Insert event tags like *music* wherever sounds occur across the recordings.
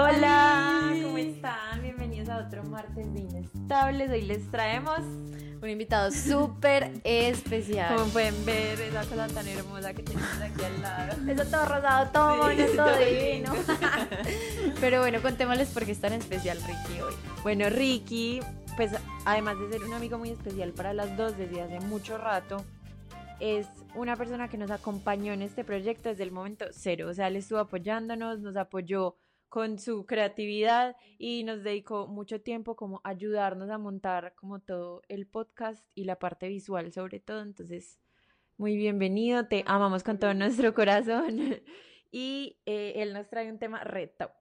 Hola, ¿cómo están? Bienvenidos a otro martes de Inestables. Hoy les traemos un invitado súper especial. Como pueden ver, esa cosa tan hermosa que tenemos aquí al lado. *laughs* Eso todo rosado, todo bonito, todo divino. *laughs* Pero bueno, contémosles por qué es tan especial Ricky hoy. Bueno, Ricky, pues además de ser un amigo muy especial para las dos desde hace mucho rato, es una persona que nos acompañó en este proyecto desde el momento cero. O sea, él estuvo apoyándonos, nos apoyó con su creatividad y nos dedicó mucho tiempo como ayudarnos a montar como todo el podcast y la parte visual sobre todo. Entonces, muy bienvenido, te amamos con todo nuestro corazón *laughs* y eh, él nos trae un tema re top.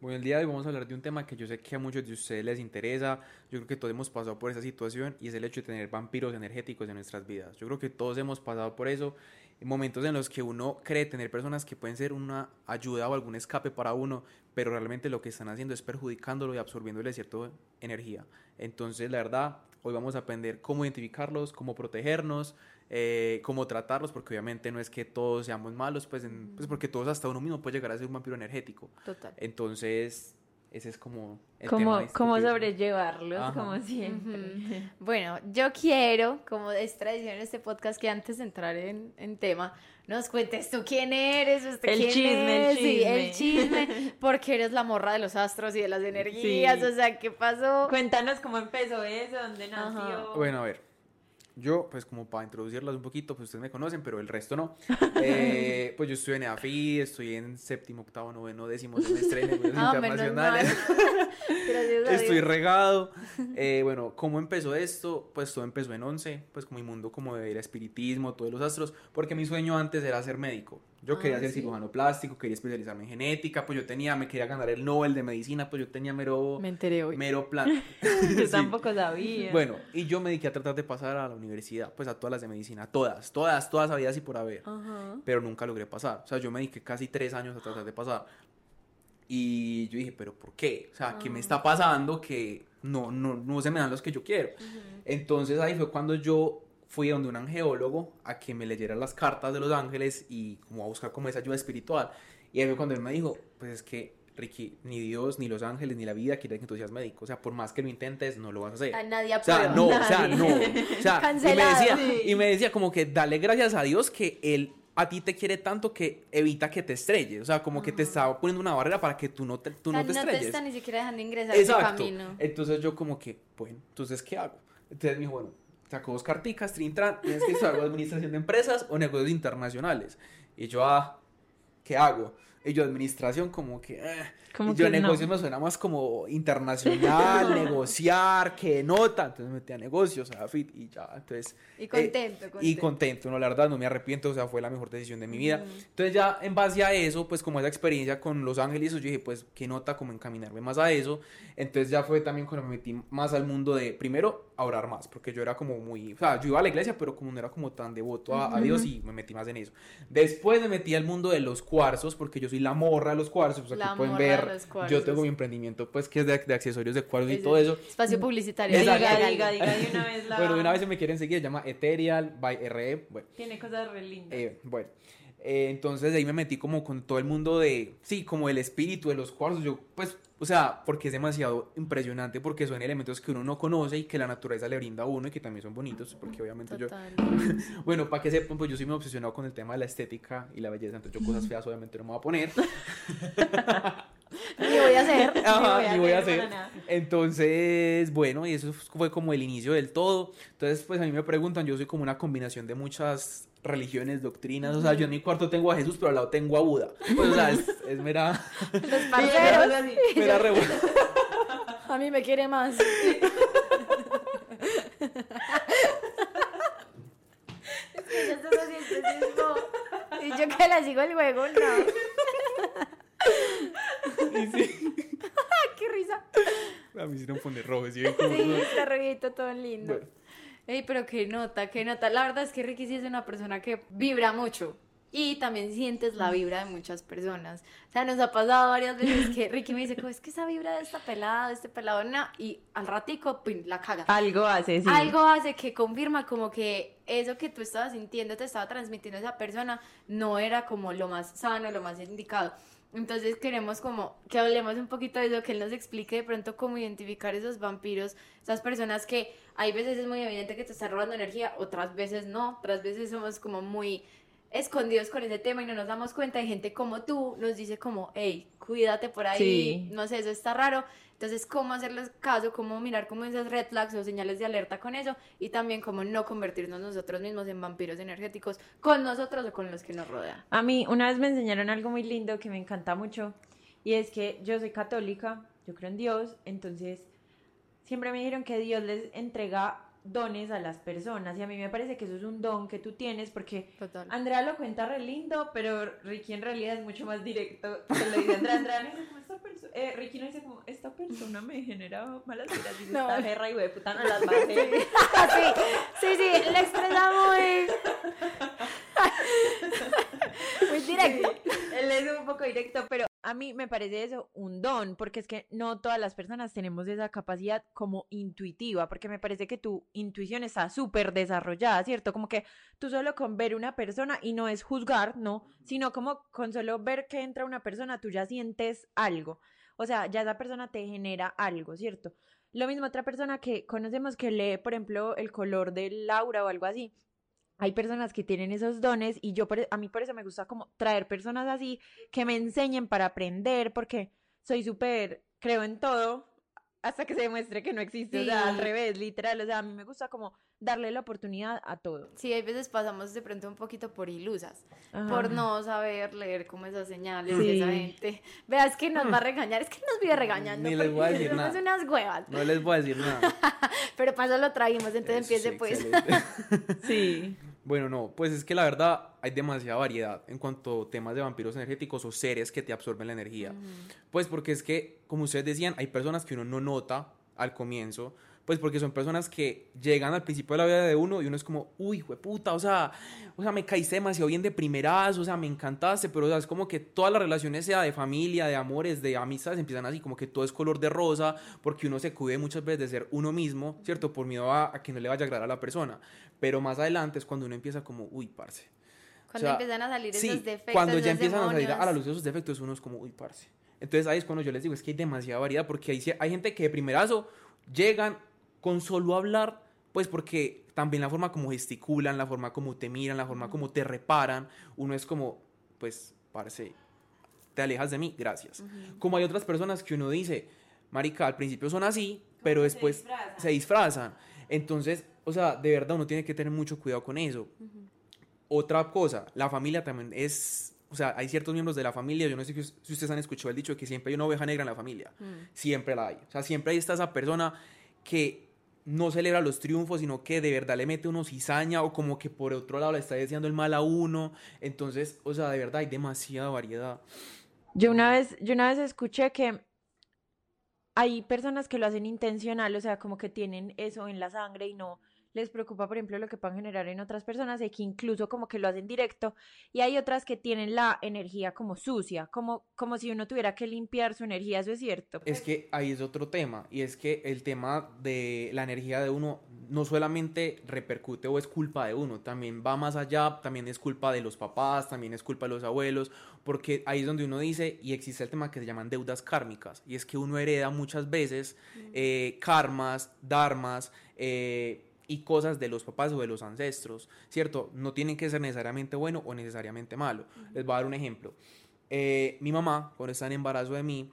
Bueno, el día de hoy vamos a hablar de un tema que yo sé que a muchos de ustedes les interesa. Yo creo que todos hemos pasado por esa situación y es el hecho de tener vampiros energéticos en nuestras vidas. Yo creo que todos hemos pasado por eso momentos en los que uno cree tener personas que pueden ser una ayuda o algún escape para uno, pero realmente lo que están haciendo es perjudicándolo y absorbiéndole cierta energía. Entonces, la verdad, hoy vamos a aprender cómo identificarlos, cómo protegernos, eh, cómo tratarlos, porque obviamente no es que todos seamos malos, pues, pues porque todos hasta uno mismo puede llegar a ser un vampiro energético. Total. Entonces, ese es como el como, tema Cómo sobrellevarlos, como siempre. *laughs* Bueno, yo quiero, como es tradición en este podcast, que antes de entrar en, en tema, nos cuentes tú quién eres, usted el quién chisme, es, el chisme, el chisme, *laughs* porque eres la morra de los astros y de las energías, o sea, ¿qué pasó? Cuéntanos cómo empezó eso, dónde nació. Bueno, a ver, yo, pues como para introducirlas un poquito, pues ustedes me conocen, pero el resto no. *laughs* Eh, pues yo estoy en EAFI, estoy en séptimo, octavo, noveno, décimo semestre negocios *laughs* ah, internacionales. *laughs* estoy regado. Eh, bueno, ¿cómo empezó esto? Pues todo empezó en once, pues como mi mundo como de espiritismo, todos los astros, porque mi sueño antes era ser médico. Yo quería ah, ser cirujano plástico, quería especializarme en genética, pues yo tenía, me quería ganar el Nobel de medicina, pues yo tenía mero... Me enteré hoy. Mero plan. *laughs* yo *laughs* tampoco sabía. Bueno, y yo me dediqué a tratar de pasar a la universidad, pues a todas las de medicina, todas, todas, todas había y por haber. Pero nunca logré pasar. O sea, yo me dediqué casi tres años a tratar de pasar. Y yo dije, ¿pero por qué? O sea, ¿qué me ah. está pasando que no, no, no se me dan los que yo quiero? Entonces ahí fue cuando yo fui donde un angeólogo a que me leyera las cartas de los ángeles y como a buscar como esa ayuda espiritual. Y ahí fue cuando él me dijo, pues es que Ricky, ni Dios, ni los ángeles, ni la vida quieren que tú seas médico. O sea, por más que lo intentes, no lo vas a hacer. A nadie O sea, no, o sea, no. O sea, y me, decía, y me decía como que dale gracias a Dios que él a ti te quiere tanto que evita que te estrelles. O sea, como que te estaba poniendo una barrera para que tú no te, tú no te estrelles. No te está ni siquiera dejando ingresar Exacto. camino. Entonces yo como que, bueno, entonces, ¿qué hago? Entonces me dijo, bueno, sacó dos carticas, trin, tran, tienes que estudiar administración de empresas o negocios internacionales. Y yo, ah, ¿qué hago? Y yo, administración, como que. Eh. Como yo, negocios me suena más como internacional, *laughs* negociar, que nota. Entonces me metí a negocios, a FIT y ya. Entonces. Y contento, eh, Y contento, no, la verdad, no me arrepiento, o sea, fue la mejor decisión de mi vida. Entonces, ya en base a eso, pues como esa experiencia con Los Ángeles, yo dije, pues, qué nota, como encaminarme más a eso. Entonces, ya fue también cuando me metí más al mundo de, primero, a orar más, porque yo era como muy. O sea, yo iba a la iglesia, pero como no era como tan devoto a, a Dios y me metí más en eso. Después me metí al mundo de los cuarzos, porque yo soy la morra de los cuarzos, pues aquí pueden ver, yo tengo mi emprendimiento pues que es de, de accesorios de cuarzos y todo eso. Espacio publicitario. Diga, diga, diga, de una vez la... Bueno, de una vez se me quieren seguir, se llama Ethereal by RE, bueno. Tiene cosas re lindas. Eh, bueno. Eh, entonces ahí me metí como con todo el mundo de, sí, como el espíritu de los cuarzos. Yo, pues, o sea, porque es demasiado impresionante, porque son elementos que uno no conoce y que la naturaleza le brinda a uno y que también son bonitos, porque obviamente yo... *laughs* bueno, para que sepan, pues yo soy muy obsesionado con el tema de la estética y la belleza, entonces yo cosas *laughs* feas obviamente no me voy a poner. *laughs* *laughs* ni voy a hacer. ni voy a, hacer. Entonces, bueno, y eso fue como el inicio del todo. Entonces, pues a mí me preguntan, yo soy como una combinación de muchas religiones, doctrinas. O sea, yo en mi cuarto tengo a Jesús, pero al lado tengo a Buda. Pues, o sea, es, es mera. *laughs* Los *laughs* parceros. Mera re A mí me quiere más. es que yo solo siempre Y yo que la sigo el juego, no. Y sí. *laughs* ¡Qué risa! A me hicieron poner rojo. ¿sí está rojito, todo lindo. Bueno. Ey, pero qué nota, qué nota. La verdad es que Ricky sí es una persona que vibra mucho. Y también sientes la vibra de muchas personas. O sea, nos ha pasado varias veces que *laughs* Ricky me dice, "¿Cómo es que esa vibra de esta pelada, de este pelado, no. Y al ratico, pin, la caga. Algo hace, sí. Algo hace que confirma como que eso que tú estabas sintiendo, te estaba transmitiendo esa persona, no era como lo más sano, lo más indicado. Entonces queremos como que hablemos un poquito de eso, que él nos explique de pronto cómo identificar esos vampiros, esas personas que hay veces es muy evidente que te están robando energía, otras veces no, otras veces somos como muy escondidos con ese tema y no nos damos cuenta. Hay gente como tú nos dice como, hey, cuídate por ahí, Sí. no sé, eso está raro. Entonces, cómo hacerles caso, cómo mirar como esas red flags o señales de alerta con eso y también cómo no convertirnos nosotros mismos en vampiros energéticos con nosotros o con los que nos rodean. A mí una vez me enseñaron algo muy lindo que me encanta mucho y es que yo soy católica, yo creo en Dios, entonces siempre me dijeron que Dios les entrega dones a las personas y a mí me parece que eso es un don que tú tienes porque Total. Andrea lo cuenta re lindo, pero Ricky en realidad es mucho más directo. Se lo dice Andrea, Andrea no dice como esta persona, eh, Ricky no dice como esta persona me genera malas ideas y No. esta perra y de puta no las va a *laughs* hacer. sí, sí, sí, le expresa muy... *laughs* muy directo. Sí, él es un poco directo, pero a mí me parece eso un don, porque es que no todas las personas tenemos esa capacidad como intuitiva, porque me parece que tu intuición está súper desarrollada, ¿cierto? Como que tú solo con ver una persona y no es juzgar, no, sino como con solo ver que entra una persona, tú ya sientes algo. O sea, ya esa persona te genera algo, ¿cierto? Lo mismo otra persona que conocemos que lee, por ejemplo, el color del aura o algo así. Hay personas que tienen esos dones y yo por, a mí por eso me gusta como traer personas así que me enseñen para aprender porque soy súper, creo en todo hasta que se demuestre que no existe, o sea, al Sí. revés, literal, o sea, a mí me gusta como darle la oportunidad a todo. Sí, hay veces pasamos de pronto un poquito por ilusas, Ajá. por no saber leer como esas señales Sí. de esa gente. Veas que nos va a regañar, es que nos vive regañando. Ni les voy a decir nada. unas huevas. No les voy a decir nada. *laughs* Pero para eso lo trajimos, entonces Eso empiece sí, pues. *laughs* Sí. Bueno, no, pues es que la verdad hay demasiada variedad en cuanto a temas de vampiros energéticos o seres que te absorben la energía. Pues porque es que, como ustedes decían, hay personas que uno no nota al comienzo, pues porque son personas que llegan al principio de la vida de uno y uno es como, uy, puta, o sea, o sea, me caíste demasiado bien de primeras, o sea, me encantaste, pero o sea, es como que todas las relaciones, sea de familia, de amores, de amistades, empiezan así, como que todo es color de rosa, porque uno se cuide muchas veces de ser uno mismo, ¿cierto? Por miedo a, a que no le vaya a agradar a la persona. Pero más adelante es cuando uno empieza como, uy, parce. Cuando sea, empiezan a salir Sí, esos defectos. cuando ya empiezan a salir a la luz esos defectos, uno es como, uy, parce. Entonces ahí es cuando yo les digo, es que hay demasiada variedad, porque hay, hay gente que de primerazo llegan con solo hablar, pues porque también la forma como gesticulan, la forma como te miran, la forma como te reparan, uno es como, pues, parce, te alejas de mí, gracias. Como hay otras personas que uno dice, marica, al principio son así, pero después se disfrazan. Entonces, o sea, de verdad uno tiene que tener mucho cuidado con eso. Otra cosa, la familia también es, o sea, hay ciertos miembros de la familia, yo no sé si si ustedes han escuchado el dicho de que siempre hay una oveja negra en la familia, siempre la hay. O sea, siempre ahí está esa persona que no celebra los triunfos, sino que de verdad le mete uno cizaña o como que por otro lado le está deseando el mal a uno. Entonces, o sea, de verdad hay demasiada variedad. Yo una vez, yo una vez escuché que hay personas que lo hacen intencional, o sea, como que tienen eso en la sangre y no les preocupa, por ejemplo, lo que puedan generar en otras personas, y que incluso como que lo hacen directo, y hay otras que tienen la energía como sucia, como, como si uno tuviera que limpiar su energía, eso es cierto. Es que ahí es otro tema, y es que el tema de la energía de uno no solamente repercute o es culpa de uno, también va más allá, también es culpa de los papás, también es culpa de los abuelos, porque ahí es donde uno dice, y existe el tema que se llaman deudas kármicas, y es que uno hereda muchas veces eh, karmas, dharmas, eh, y cosas de los papás o de los ancestros, ¿cierto? No tienen que ser necesariamente bueno o necesariamente malo. Les voy a dar un ejemplo. Eh, mi mamá, cuando está en embarazo de mí,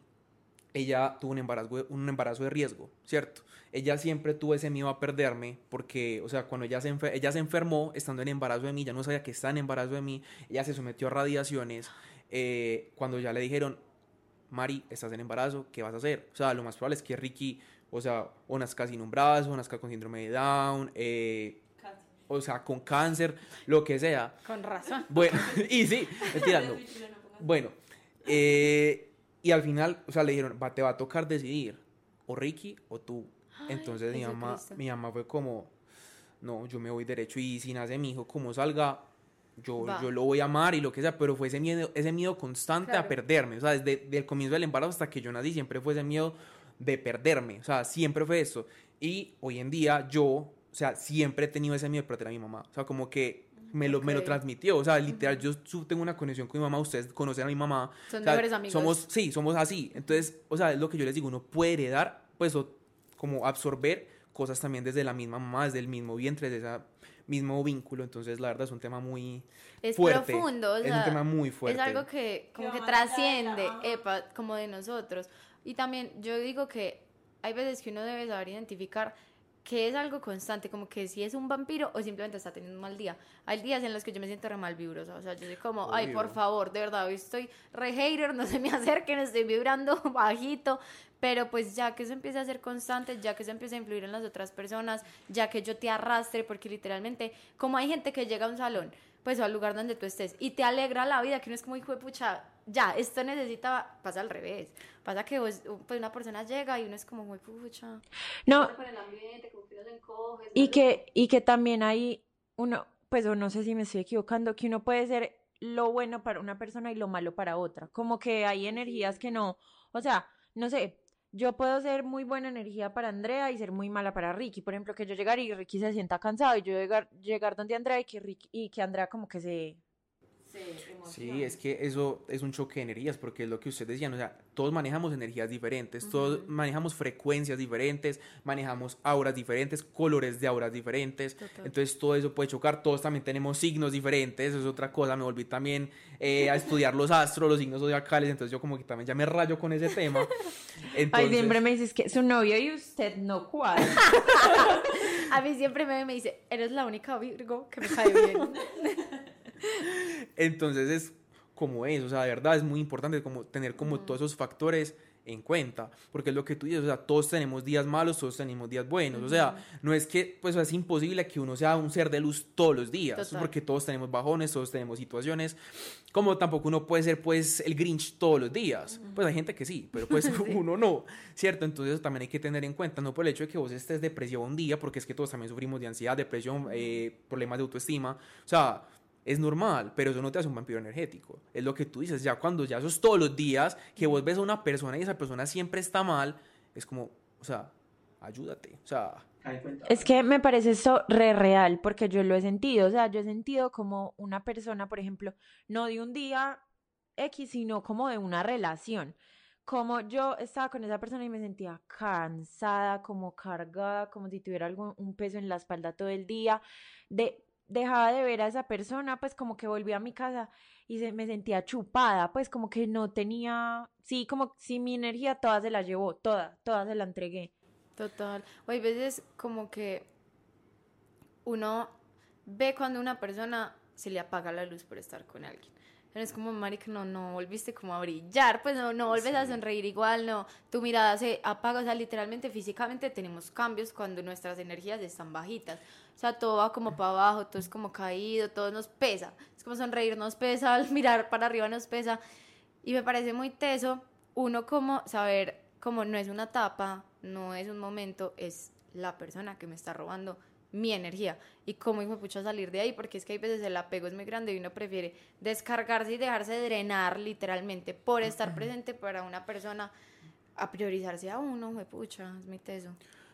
ella tuvo un embarazo, un embarazo de riesgo, ¿cierto? Ella siempre tuvo ese miedo a perderme porque, o sea, cuando ella se, enfer- ella se enfermó estando en embarazo de mí, ya no sabía que está en embarazo de mí, ella se sometió a radiaciones, eh, cuando ya le dijeron, Mari, estás en embarazo, ¿qué vas a hacer? O sea, lo más probable es que Ricky, o sea, o nazca sin un brazo, o nazca con síndrome de Down, eh, o sea, con cáncer, lo que sea. Con razón. Bueno, *laughs* y sí, mentira, no. Bueno, eh, y al final, o sea, le dijeron, va, te va a tocar decidir o Ricky o tú. Entonces mi mamá, mi mamá fue como, no, yo me voy derecho y si nace mi hijo, como salga, yo, Va. yo lo voy a amar y lo que sea, pero fue ese miedo, ese miedo constante a Claro. perderme, o sea, desde, desde el comienzo del embarazo hasta que yo nací, siempre fue ese miedo de perderme, o sea, siempre fue eso. Y hoy en día yo, o sea, siempre he tenido ese miedo de perder a mi mamá, o sea, como que me lo, me lo transmitió, o sea, literal, yo tengo una conexión con mi mamá, ustedes conocen a mi mamá, Son o sea, mejores amigos. Somos, sí, somos así. Entonces, o sea, es lo que yo les digo, uno puede heredar, pues, o como absorber cosas también desde la misma mamá, desde el mismo vientre, desde ese mismo vínculo. Entonces, la verdad es un tema muy es fuerte. profundo, o es sea, un tema muy fuerte. Es algo que como Que trasciende, epa, como de nosotros. Y también yo digo que hay veces que uno debe saber identificar que es algo constante, como que si es un vampiro o simplemente está teniendo un mal día. Hay días en los que yo me siento re mal vibrosa, o sea, yo soy como, ay, por favor, de verdad, hoy estoy re hater, no se me *laughs* acerquen, estoy vibrando *laughs* bajito, pero pues ya que eso empiece a ser constante, ya que eso empiece a influir en las otras personas, ya que yo te arrastre, porque literalmente, como hay gente que llega a un salón, pues al lugar donde tú estés. Y te alegra la vida, que uno es como hijo de pucha, ya, esto necesita, pasa al revés, pasa que vos, pues una persona llega y uno es como muy pucha, No, y que, y que también hay uno, pues o no sé si me estoy equivocando, que uno puede ser lo bueno para una persona y lo malo para otra. Como que hay energías que no, o sea, no sé, yo puedo ser muy buena energía para Andrea y ser muy mala para Ricky. Por ejemplo, que yo llegar y Ricky se sienta cansado y yo llegar, llegar donde Andrea y que, Ricky, y que Andrea como que se... Sí, es que eso es un choque de energías, porque es lo que ustedes decían, o sea, todos manejamos energías diferentes, todos manejamos frecuencias diferentes, manejamos auras diferentes, colores de auras diferentes, Total. entonces todo eso puede chocar, todos también tenemos signos diferentes, eso es otra cosa, me volví también eh, a estudiar los astros, los signos zodiacales, entonces yo como que también ya me rayo con ese tema. *laughs* Ay, siempre me dices que su novio y usted no cuadra. *laughs* A mí siempre me, me dice, eres la única Virgo que me cae bien. *laughs* Entonces es como eso, o sea, de verdad es muy importante como tener como todos esos factores en cuenta, porque es lo que tú dices, o sea, todos tenemos días malos, todos tenemos días buenos, o sea, no es que, pues es imposible que uno sea un ser de luz todos los días, Total. porque todos tenemos bajones, todos tenemos situaciones, como tampoco uno puede ser, pues, el Grinch todos los días, pues hay gente que sí, pero *laughs* pues *laughs* uno no, ¿cierto? Entonces eso también hay que tener en cuenta, no por el hecho de que vos estés depresivo un día, porque es que todos también sufrimos de ansiedad, depresión, eh, problemas de autoestima, o sea, es normal, pero eso no te hace un vampiro energético. Es lo que tú dices, ya cuando ya sos todos los días, que vos ves a una persona y esa persona siempre está mal, es como, o sea, ayúdate, o sea, Es que me parece eso re real, porque yo lo he sentido, o sea, yo he sentido como una persona, por ejemplo, no de un día X, sino como de una relación. Como yo estaba con esa persona y me sentía cansada, como cargada, como si tuviera algún, un peso en la espalda todo el día. De, dejaba de ver a esa persona, pues como que volví a mi casa y se, me sentía chupada, pues como que no tenía, sí, como si mi energía toda se la llevó, toda, toda se la entregué. Total. O hay veces como que uno ve cuando una persona se le apaga la luz por estar con alguien. Es como, marica, no, no volviste como a brillar, pues no, no volves a sonreír igual, no, tu mirada se apaga, o sea, literalmente, físicamente tenemos cambios cuando nuestras energías están bajitas, o sea, todo va como para abajo, todo es como caído, todo nos pesa, es como sonreír nos pesa, *laughs* al mirar para arriba nos pesa, y me parece muy teso, uno como saber, como no es una etapa, no es un momento, es la persona que me está robando mi energía. Y cómo de pucha salir de ahí porque es que hay veces el apego es muy grande y uno prefiere descargarse y dejarse drenar literalmente por estar presente para una persona a priorizarse a uno, de pucha, es muy teso.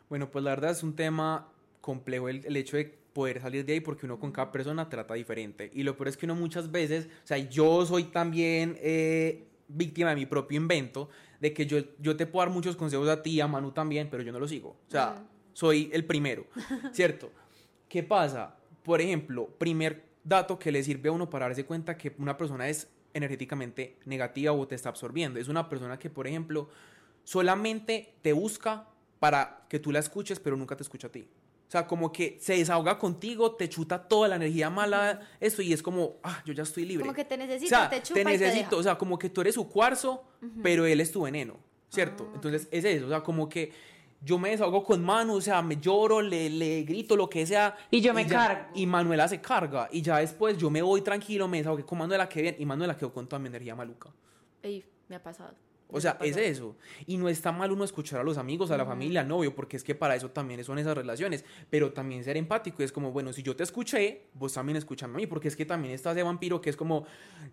bueno, pues la verdad es un tema complejo el, el hecho de poder salir de ahí porque uno con cada persona trata diferente. Y lo peor es que uno muchas veces, o sea, yo soy también eh, víctima de mi propio invento, de que yo, yo te puedo dar muchos consejos a ti, a Manu también, pero yo no lo sigo. O sea, Mm. soy el primero, *laughs* ¿cierto? ¿Qué pasa? Por ejemplo, primer dato que le sirve a uno para darse cuenta que una persona es energéticamente negativa o te está absorbiendo. Es una persona que, por ejemplo, solamente te busca para que tú la escuches, pero nunca te escucha a ti. O sea, como que se desahoga contigo, te chuta toda la energía mala, esto, y es como, ah, yo ya estoy libre. Como que te o necesita, sea, te te chupa y te necesito, deja. o sea, como que tú eres su cuarzo, pero él es tu veneno, ¿cierto? Ah, Entonces, es eso, o sea, como que yo me desahogo con Manu, o sea, me lloro, le, le grito, lo que sea. Y yo me ya- cargo. Y Manuela se carga, y ya después yo me voy tranquilo, me desahogué con Manuela, que bien, y Manuela quedó con toda mi energía maluca. Ey, me ha pasado. O sea, es eso. Y no está mal uno escuchar a los amigos, a la familia, al novio, porque es que para eso también son esas relaciones. Pero también ser empático es como, bueno, si yo te escuché, vos también escuchame a mí, porque es que también está ese vampiro que es como,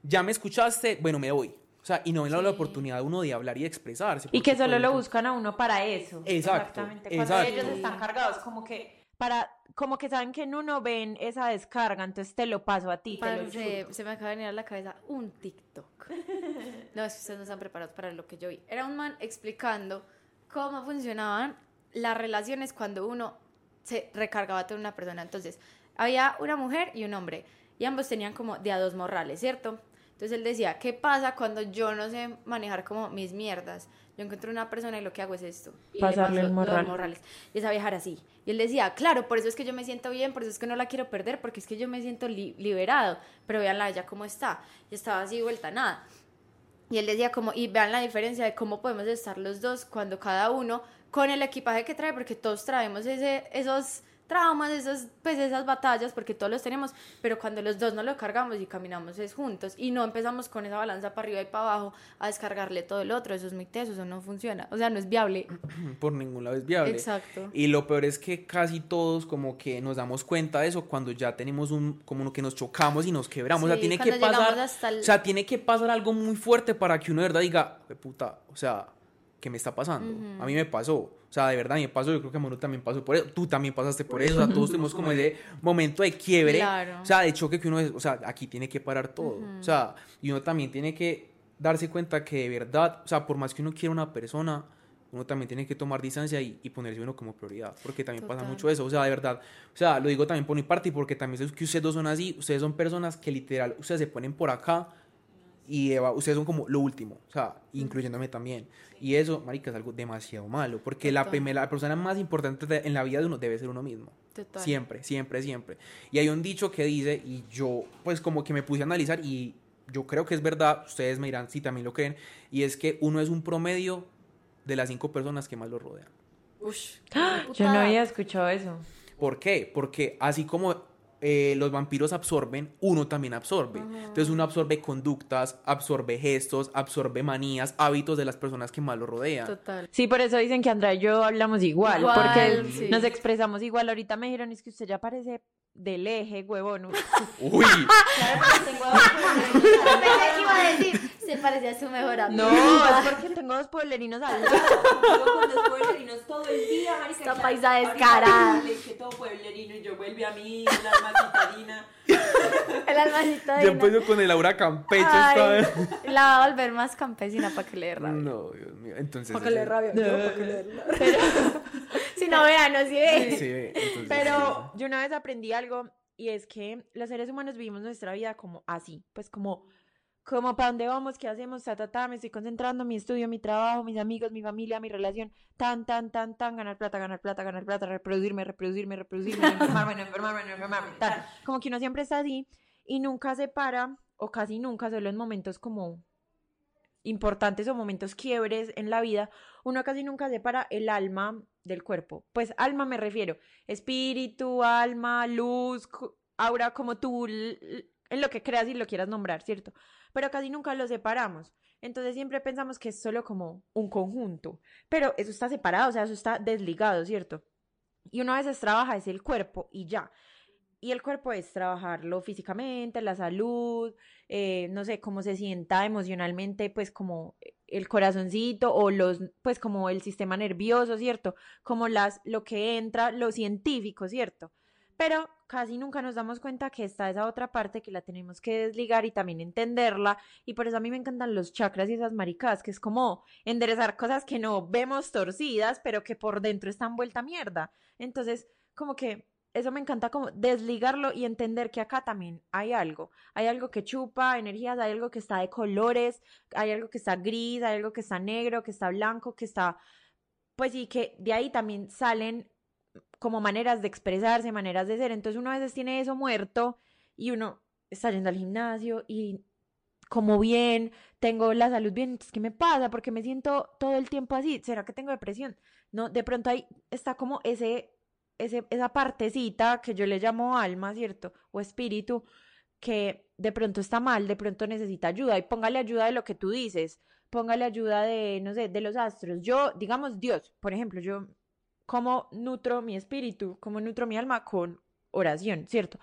ya me escuchaste, bueno, me voy. O sea, y no ven la oportunidad uno de hablar y expresarse. Y que solo lo buscan a uno para eso. Exacto. Exactamente. Cuando ellos están cargados, como que para como que saben que en uno ven esa descarga, entonces te lo paso a ti. Te se me acaba de venir a la cabeza un TikTok. *laughs* no, es que ustedes no están preparados para lo que yo vi. Era un man explicando cómo funcionaban las relaciones cuando uno se recargaba de una persona. Entonces, había una mujer y un hombre, y ambos tenían como de a dos morrales, ¿cierto? Entonces él decía, ¿qué pasa cuando yo no sé manejar como mis mierdas? Yo encuentro una persona y lo que hago es esto. Pasarle el morral. morrales. Y esa viajar así. Y él decía, claro, por eso es que yo me siento bien, por eso es que no la quiero perder, porque es que yo me siento liberado. Pero veanla ella cómo está. Y estaba así vuelta nada. Y él decía como, y vean la diferencia de cómo podemos estar los dos cuando cada uno, con el equipaje que trae, porque todos traemos ese, esos traumas, esas, pues esas batallas, porque todos los tenemos, pero cuando los dos no lo cargamos y caminamos es juntos y no empezamos con esa balanza para arriba y para abajo a descargarle todo el otro, eso es muy teso, eso no funciona, o sea, no es viable. *clears throat* Por ningún lado es viable. Exacto. Y lo peor es que casi todos como que nos damos cuenta de eso cuando ya tenemos un, como que nos chocamos y nos quebramos, o sea, tiene que pasar, o sea, tiene que pasar algo muy fuerte para que uno de verdad diga, puta, o sea, ¿qué me está pasando? A mí me pasó. O sea, de verdad, me pasó, yo creo que Manu también pasó por eso, tú también pasaste por eso, o sea, todos tuvimos como ese *laughs* momento de quiebre, o sea, de choque que uno es, o sea, aquí tiene que parar todo, o sea, y uno también tiene que darse cuenta que de verdad, o sea, por más que uno quiera una persona, uno también tiene que tomar distancia y, ponerse uno como prioridad, porque también pasa mucho eso, o sea, de verdad, o sea, lo digo también por mi parte y porque también sé que ustedes dos son así, ustedes son personas que literal, ustedes se ponen por acá y ustedes son como lo último, o sea, incluyéndome también. Y eso, marica, es algo demasiado malo, porque la primera la persona más importante en la vida de uno debe ser uno mismo. Siempre, siempre, siempre. Y hay un dicho que dice, y yo pues como que me puse a analizar y yo creo que es verdad, ustedes me dirán si también lo creen, y es que uno es un promedio de las cinco personas que más lo rodean. *gasps* yo no había escuchado eso. ¿Por qué? Porque así como eh, los vampiros absorben, uno también absorbe. Entonces uno absorbe conductas, absorbe gestos, absorbe manías, hábitos de las personas que más lo rodean. Total. Sí, por eso dicen que Andrea y yo hablamos igual, porque nos expresamos igual. Ahorita me dijeron, es que usted ya parece del eje, huevón. *laughs* Uy. Claro, tengo que iba a decir, se parecía a su mejor amigo. No, es porque tengo dos pueblerinos al lado. Yo con dos pueblerinos todo el día, marica. Esta paisa descarada. Le dije todo pueblerino y yo vuelve a mí, la alma citadina. El alma citadina. Yo empiezo con el aura campecha esta vez. La va a volver más campesina para que le dé rabia. No, Dios mío. Entonces. Para que le dé rabia. No, para que le dé rabia. *laughs* No *laughs* vean, no si ve. Sí, ve. Pero yo una vez aprendí algo y es que los seres humanos vivimos nuestra vida como así, pues como como para dónde vamos, qué hacemos, ta, ta, ta, me estoy concentrando, mi estudio, mi trabajo, mis amigos, mi familia, mi relación, tan, tan, tan, tan, ganar plata, ganar plata, ganar plata, reproducirme, reproducirme, reproducirme, enfermarme, no enfermarme, no enfermarme, tal. Como que uno siempre está así y nunca se para, o casi nunca, solo en momentos como importantes o momentos quiebres en la vida, uno casi nunca separa el alma del cuerpo. Pues alma me refiero, espíritu, alma, luz, aura, como tú, en lo que creas y lo quieras nombrar, ¿cierto? Pero casi nunca lo separamos. Entonces siempre pensamos que es solo como un conjunto, pero eso está separado, o sea, eso está desligado, ¿cierto? Y uno a veces trabaja es el cuerpo y ya. Y el cuerpo es trabajarlo físicamente, la salud, eh, no sé, cómo se sienta emocionalmente, pues como el corazoncito o los, pues como el sistema nervioso, ¿cierto? Como las, lo que entra, lo científico, ¿cierto? Pero casi nunca nos damos cuenta que está esa otra parte que la tenemos que desligar y también entenderla. Y por eso a mí me encantan los chakras y esas maricadas, que es como enderezar cosas que no vemos torcidas, pero que por dentro están vuelta mierda. Entonces, como que eso me encanta como desligarlo y entender que acá también hay algo. Hay algo que chupa energías, hay algo que está de colores, hay algo que está gris, hay algo que está negro, que está blanco, que está... Pues y que de ahí también salen como maneras de expresarse, maneras de ser. Entonces uno a veces tiene eso muerto y uno está yendo al gimnasio y como bien, tengo la salud bien, entonces ¿qué me pasa? Porque me siento todo el tiempo así. ¿Será que tengo depresión? No, de pronto ahí está como ese esa partecita que yo le llamo alma, ¿cierto? O espíritu, que de pronto está mal, de pronto necesita ayuda y póngale ayuda de lo que tú dices. póngale ayuda de, no sé, de los astros. Yo, digamos, Dios, por ejemplo, yo, ¿cómo nutro mi espíritu? ¿Cómo nutro mi alma? Con oración, ¿cierto?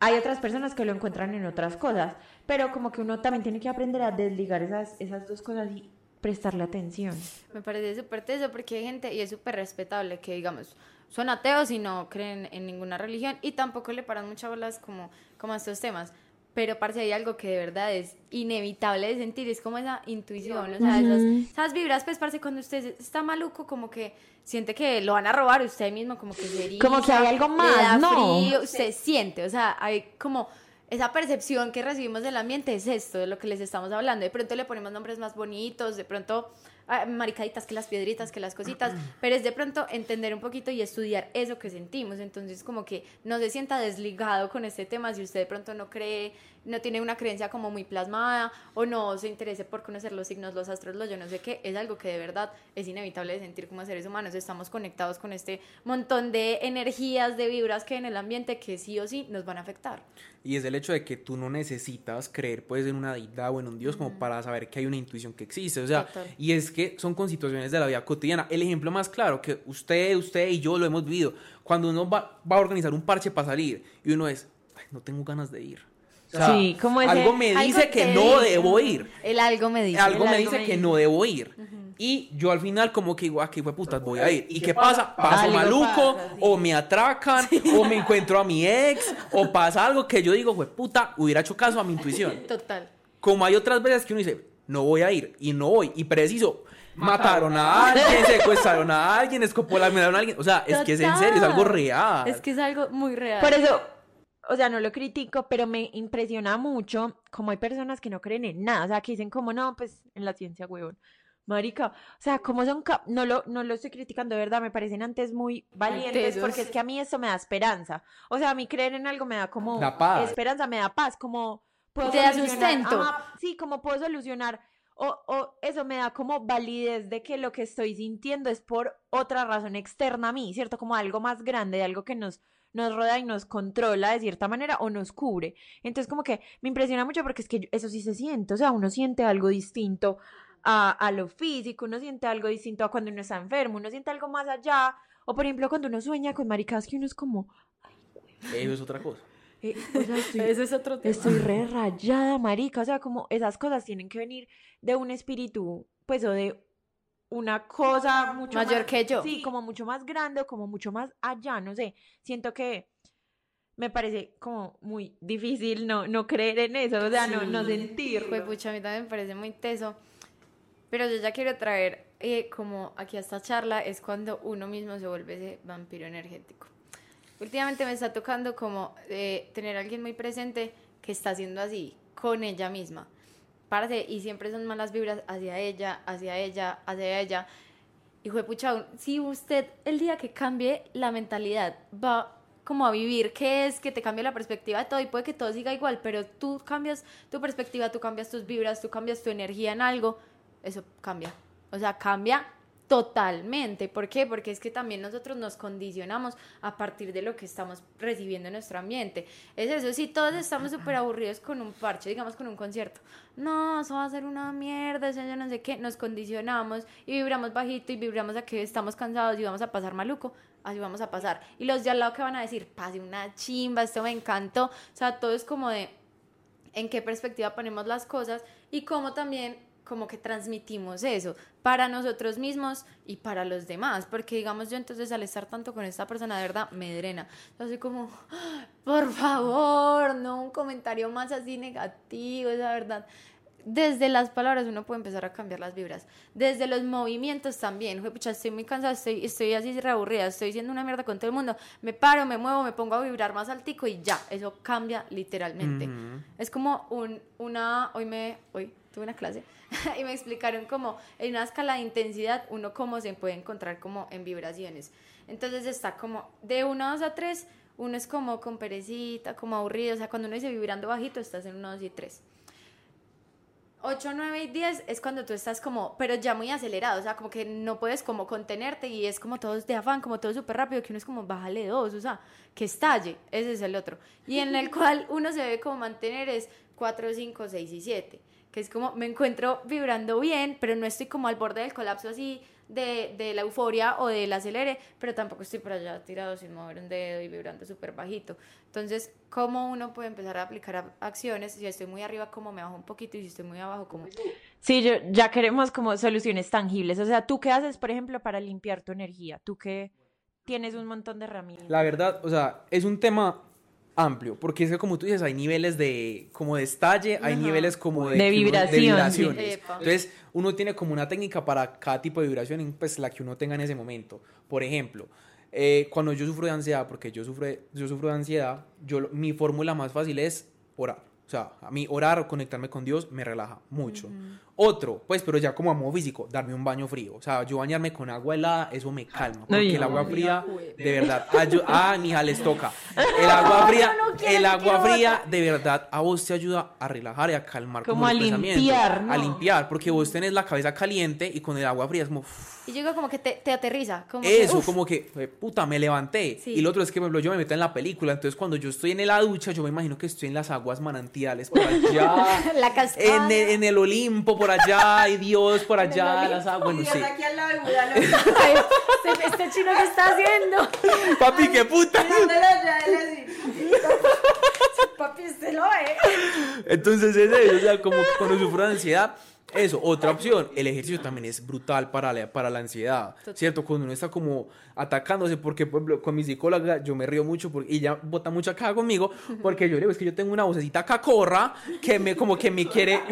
Hay otras personas que lo encuentran en otras cosas, pero como que uno también tiene que aprender a desligar esas, esas dos cosas y prestarle atención. Me parece súper teso porque hay gente, y es súper respetable, que digamos, son ateos y no creen en ninguna religión y tampoco le paran muchas bolas como, como a estos temas. Pero parece hay algo que de verdad es inevitable de sentir, es como esa intuición, o sea, esas, esas vibras, pues parece cuando usted está maluco, como que siente que lo van a robar, usted mismo como que se Como que hay algo le más, da ¿no? frío, usted siente, o sea, hay como esa percepción que recibimos del ambiente es esto, de lo que les estamos hablando. De pronto le ponemos nombres más bonitos, de pronto ah, maricaditas que las piedritas, que las cositas, *clears throat* pero es de pronto entender un poquito y estudiar eso que sentimos. Entonces, como que no se sienta desligado con este tema si usted de pronto no cree, no tiene una creencia como muy plasmada o no se interese por conocer los signos, los astros, los yo no sé qué, es algo que de verdad es inevitable de sentir como seres humanos. Estamos conectados con este montón de energías, de vibras que hay en el ambiente que sí o sí nos van a afectar. Y es el hecho de que tú no necesitas creer pues en una deidad o en un dios como para saber que hay una intuición que existe. O sea, Total. y es que son con situaciones de la vida cotidiana. El ejemplo más claro que usted, usted y yo lo hemos vivido. Cuando uno va, va a organizar un parche para salir y uno es, "Ay, no tengo ganas de ir. O sea, Sí, como ese- algo me Algo dice te que no dice. debo ir. El algo me dice. Algo me algo dice me que dice. no debo ir. Y yo al final como que digo, aquí fue putas, voy a ir. ¿Y qué pasa? Paso Algo maluco, pasa, sí. o me atracan, o me encuentro a mi ex, o pasa algo que yo digo, fue puta, hubiera hecho caso a mi intuición. *laughs* Total. Como hay otras veces que uno dice, no voy a ir, y no voy, y preciso, mataron a alguien, *laughs* secuestraron a alguien, escopolaron a alguien. O sea, es que es en serio, es algo real. Es que es algo muy real. Por eso, o sea, no lo critico, pero me impresiona mucho como hay personas que no creen en nada, o sea, que dicen como, no, pues en la ciencia, huevón. Marica, o sea, como son, no lo, no lo estoy criticando, de verdad, me parecen antes muy valientes, porque es que a mí eso me da esperanza. O sea, a mí creer en algo me da como Da paz. esperanza, me da paz, como puedo Te da solucionar- sustento. Ajá, sí, como puedo solucionar, o, o eso me da como validez de que lo que estoy sintiendo es por otra razón externa a mí, ¿cierto? Como algo más grande, de algo que nos nos rodea y nos controla de cierta manera o nos cubre. Entonces como que me impresiona mucho porque es que eso sí se siente, o sea, uno siente algo distinto a, a lo físico, uno siente algo distinto a cuando uno está enfermo, uno siente algo más allá, o por ejemplo cuando uno sueña con maricas que uno es como, Eso es otra cosa. Eh, o sea, estoy, Eso es otro tema. estoy re *laughs* rayada, marica, o sea, como esas cosas tienen que venir de un espíritu, pues, o de una cosa mucho Mayor más- que yo. Sí, como mucho más grande o como mucho más allá, no sé. Siento que me parece como muy difícil no, no creer en eso, o sea, no, no sentirlo. Pues pucha, a mí también me parece muy teso. Pero yo ya quiero traer eh, como aquí a esta charla es cuando uno mismo se vuelve ese vampiro energético. Últimamente me está tocando como eh, tener a alguien muy presente que está haciendo así con ella misma. Parce, y siempre son malas vibras hacia ella, hacia ella, hacia ella. Hijo de pucha, si usted el día que cambie la mentalidad va como a vivir, que es que te cambia la perspectiva de todo y puede que todo siga igual, pero tú cambias tu perspectiva, tú cambias tus vibras, tú cambias tu energía en algo, eso cambia. O sea, cambia totalmente. ¿Por qué? Porque es que también nosotros nos condicionamos a partir de lo que estamos recibiendo en nuestro ambiente. Es eso, si todos estamos súper aburridos con un parche, digamos con un concierto, no, eso va a ser una mierda, eso yo no sé qué, nos condicionamos y vibramos bajito y vibramos a que estamos cansados y vamos a pasar maluco, así vamos a pasar. Y los de al lado que van a decir, pase una chimba, esto me encantó, o sea, todo es como de en qué perspectiva ponemos las cosas y cómo también como que transmitimos eso para nosotros mismos y para los demás, porque digamos yo entonces al estar tanto con esta persona de verdad me drena, soy como, "Ah, por favor, no un comentario más así negativo, esa verdad. Desde las palabras uno puede empezar a cambiar las vibras. Desde los movimientos también. Pucha, estoy muy cansada, estoy, estoy así reaburrida, estoy siendo una mierda con todo el mundo. Me paro, me muevo, me pongo a vibrar más altico y ya. Eso cambia literalmente. Es como un, una, hoy me, hoy tuve una clase *laughs* y me explicaron como en una escala de intensidad uno cómo se puede encontrar como en vibraciones. Entonces está como de 1 a 2 a 3, uno es como con perecita, como aburrido, o sea, cuando uno dice vibrando bajito estás en 1, 2 y 3. 8, 9 y 10 es cuando tú estás como, pero ya muy acelerado, o sea, como que no puedes como contenerte y es como todos de afán, como todo súper rápido, que uno es como, bájale dos, o sea, que estalle, ese es el otro. Y en el *laughs* cual uno se debe como mantener es 4, 5, 6 y 7, que es como me encuentro vibrando bien, pero no estoy como al borde del colapso así de, de la euforia o del acelere, pero tampoco estoy por allá tirado sin mover un dedo y vibrando súper bajito. Entonces, ¿cómo uno puede empezar a aplicar acciones? Si estoy muy arriba, como me bajo un poquito? Y si estoy muy abajo, como... Sí, yo, ya queremos como soluciones tangibles. O sea, ¿tú qué haces, por ejemplo, para limpiar tu energía? Tú que tienes un montón de herramientas. La verdad, o sea, es un tema amplio, porque es que como tú dices, hay niveles de como de estalle, hay Ajá. niveles como de, De uno- vibración, sí. vibraciones. Epa. Entonces, uno tiene como una técnica para cada tipo de vibración, pues la que uno tenga en ese momento. Por ejemplo, eh, cuando yo sufro de ansiedad, porque yo sufro de, yo sufro de ansiedad, yo, mi fórmula más fácil es orar. O sea, a mí orar o conectarme con Dios me relaja mucho. Otro, pues, pero ya como a modo físico, darme un baño frío. O sea, yo bañarme con agua helada, eso me calma. Porque el agua no. fría, de verdad, ayu- ah, mija, les toca. El agua fría, no quiero, el agua fría, de verdad, a vos te ayuda a relajar y a calmar Como el a limpiar, A limpiar, porque vos tenés la cabeza caliente y con el agua fría es como... Y yo digo como que te, te aterriza. Como Eso, como que, "Jue puta, me levanté. Sí. Y lo otro es que, por ejemplo, yo me meto en la película. Entonces, cuando yo estoy en la ducha, yo me imagino que estoy en las aguas manantiales por allá. *laughs* La cascada. en, el, en el Olimpo por allá. Y Dios por allá. las aguas. Bueno, sí. aquí al lado de Buda, ¿no? Ay, este, este chino que está haciendo. Papi, qué puta. Papi, se lo ve. Entonces, es eso. O sea, como cuando sufro de ansiedad. Eso, otra opción, el ejercicio también es brutal para la, para la ansiedad, ¿cierto? Cuando uno está como atacándose, porque por ejemplo, con mi psicóloga yo me río mucho porque y ella bota mucha caja conmigo, porque yo le digo, es que yo tengo una vocecita cacorra que me como que me quiere, *laughs*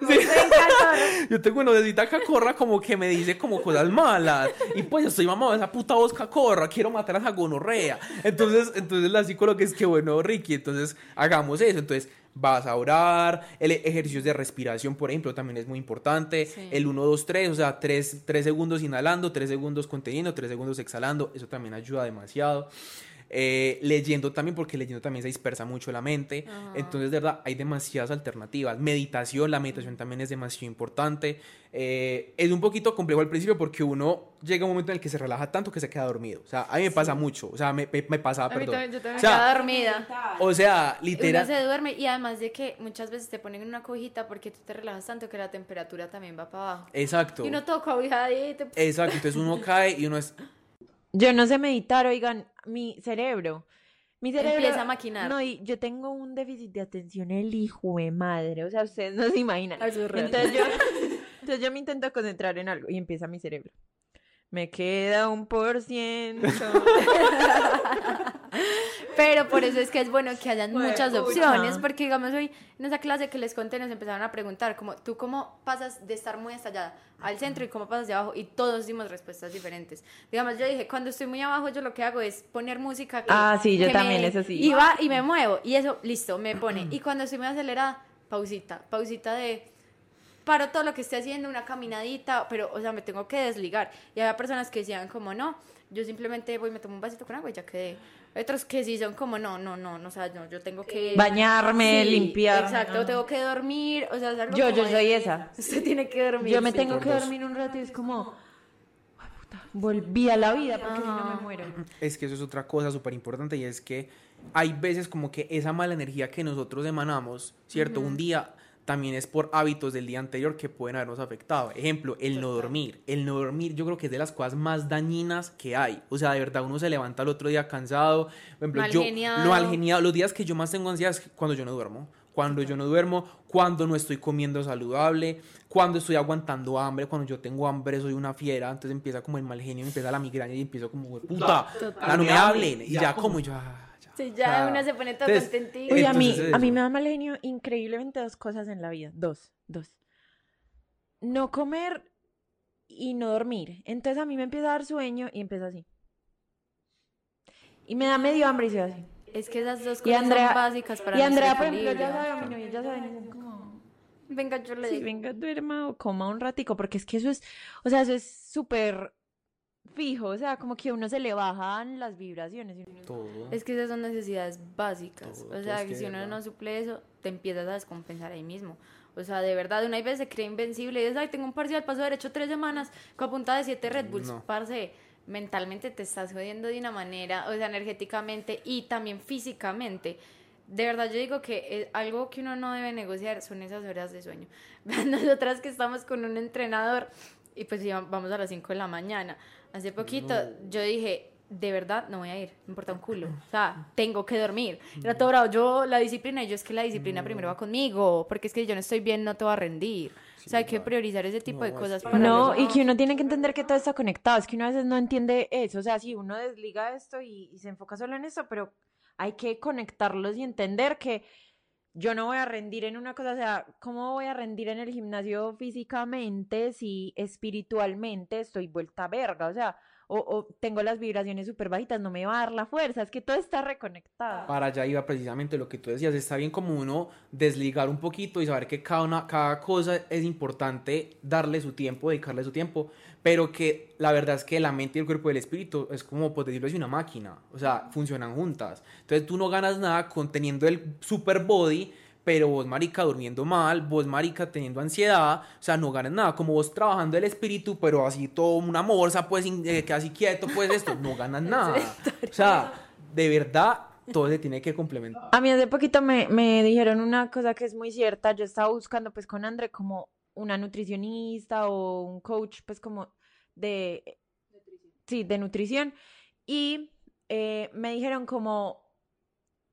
*laughs* yo tengo una vocecita cacorra como que me dice como cosas malas, y pues yo estoy mamado de esa puta voz cacorra, quiero matar a esa gonorrea, entonces, entonces la psicóloga es que bueno, Ricky, entonces hagamos eso, entonces vas a orar, el ejercicio de respiración, por ejemplo, también es muy importante, Sí. el 1, 2, 3, o sea, 3, segundos inhalando, 3 segundos conteniendo, 3 segundos exhalando, eso también ayuda demasiado. Eh, leyendo también, porque leyendo también se dispersa mucho la mente. Ajá. Entonces, de verdad, hay demasiadas alternativas. Meditación, la meditación también es demasiado importante. Eh, es un poquito complejo al principio porque uno llega a un momento en el que se relaja tanto que se queda dormido. O sea, a mí me pasa mucho. O sea, me, me, me pasaba, A mí perdón. también, yo también O sea, me dormida. O sea, Uno literal. se duerme y además de que muchas veces te ponen en una cobijita porque tú te relajas tanto que la temperatura también va para abajo. Exacto. Y uno todo cobijadito. Exacto. Entonces uno *laughs* cae y uno es. Yo no sé meditar, oigan, mi cerebro. Mi cerebro Empieza a maquinar. No, y yo tengo un déficit de atención, el hijo de madre. O sea, ustedes no se imaginan. Entonces yo, *laughs* entonces yo me intento concentrar en algo y empieza mi cerebro. Me queda un por ciento. *laughs* Pero por eso es que es bueno que hayan Jue muchas opciones, porque digamos hoy en esa clase que les conté nos empezaron a preguntar como tú cómo pasas de estar muy estallada al centro y cómo pasas de abajo y todos dimos respuestas diferentes. Digamos, yo dije, cuando estoy muy abajo yo lo que hago es poner música que, Ah, sí, yo que me- también, eso sí. Y va y me muevo y eso, listo, me pone. *clears throat* Y cuando estoy muy acelerada, pausita, pausita de paro todo lo que esté haciendo, una caminadita, pero, o sea, me tengo que desligar. Y había personas que decían como, no, yo simplemente voy, me tomo un vasito con agua y ya quedé. Hay otros que sí son como, no, no, no, no, o sea, no, yo tengo que... Bañarme, Sí, limpiarme. Exacto, tengo que dormir, o sea, es algo Yo- como yo de- soy esa. Usted tiene que dormir. Yo me sí. tengo que dos. dormir un rato y es como. "Ay, puta, Volví a la vida porque si no Ajá. me muero. Es que eso es otra cosa súper importante y es que hay veces como que esa mala energía que nosotros emanamos, ¿cierto? Un día también es por hábitos del día anterior que pueden habernos afectado. Ejemplo, el no dormir. El no dormir yo creo que es de las cosas más dañinas que hay. O sea, de verdad uno se levanta el otro día cansado. Por ejemplo, Mal yo, geniado. lo mal geniado, los días que yo más tengo ansiedad es cuando yo no duermo. Cuando yo no duermo, cuando no estoy comiendo saludable, cuando estoy aguantando hambre, cuando yo tengo hambre soy una fiera, entonces empieza como el mal genio, empieza la migraña y empiezo como, "Hue puta, no me hablen. Y ya como yo, ah. Sí, ya una se pone todo entonces, contentito. Uy, a mí, a mí me da mal genio increíblemente dos cosas en la vida. Dos, dos. No comer y no dormir. Entonces a mí me empieza a dar sueño y empieza así. Y me da medio hambre y se va así. Es que esas dos Y cosas Andrea, son básicas para y Andrea, por ejemplo, ya sabe, mi novio ya sabe, como, Venga, yo le sí, digo. venga, duerma o coma un ratico, porque es que eso es, o sea, eso es súper fijo, o sea, como que a uno se le bajan las vibraciones. y uno- Todo. Es que esas son necesidades básicas. Todo, o sea, es que que si uno verdad. no suple eso, te empiezas a descompensar ahí mismo. O sea, de verdad, una vez se cree invencible y dices, ay, tengo un parcial, paso derecho tres semanas con punta de siete Red Bulls. No. Parce, mentalmente te estás jodiendo de una manera, o sea, energéticamente y también físicamente. de verdad yo digo que eh, algo que uno no debe negociar son esas horas de sueño. *laughs* Nosotras que estamos con un entrenador y pues vamos a las 5 de la mañana. Hace poquito yo dije, de verdad no voy a ir, me importa un culo. *laughs* O sea, tengo que dormir. Era todo bravo. Yo, la disciplina, y yo es que la disciplina primero va conmigo, porque es que yo no estoy bien, no te va a rendir. o sea, hay que priorizar ese tipo de No, cosas es- para No, los- y que uno tiene que entender que todo está conectado. Es que uno a veces no entiende eso. O sea, si uno desliga esto y, y se enfoca solo en eso, pero hay que conectarlos y entender que yo no voy a rendir en una cosa. O sea, ¿cómo voy a rendir en el gimnasio físicamente si espiritualmente estoy vuelta a verga? O sea, o, tengo las vibraciones súper bajitas, no me va a dar la fuerza. Es que todo está reconectado. Para allá iba precisamente lo que tú decías, está bien como uno desligar un poquito y saber que cada, una, cada cosa es importante darle su tiempo, dedicarle su tiempo, pero que la verdad es que la mente y el cuerpo y el espíritu es como, por decirlo así, una máquina, o sea, funcionan juntas. Entonces tú no ganas nada con teniendo el super body, pero vos, marica, durmiendo mal, vos, marica, teniendo ansiedad, o sea, no ganas nada. Como vos trabajando el espíritu, pero así todo una morsa, pues, eh, casi quieto, pues, esto, no ganas *laughs* nada. O sea, de verdad, todo se tiene que complementar. A mí hace poquito me, me dijeron una cosa que es muy cierta. Yo estaba buscando pues con André como una nutricionista o un coach pues como de... Sí, de nutrición. Y eh, me dijeron como,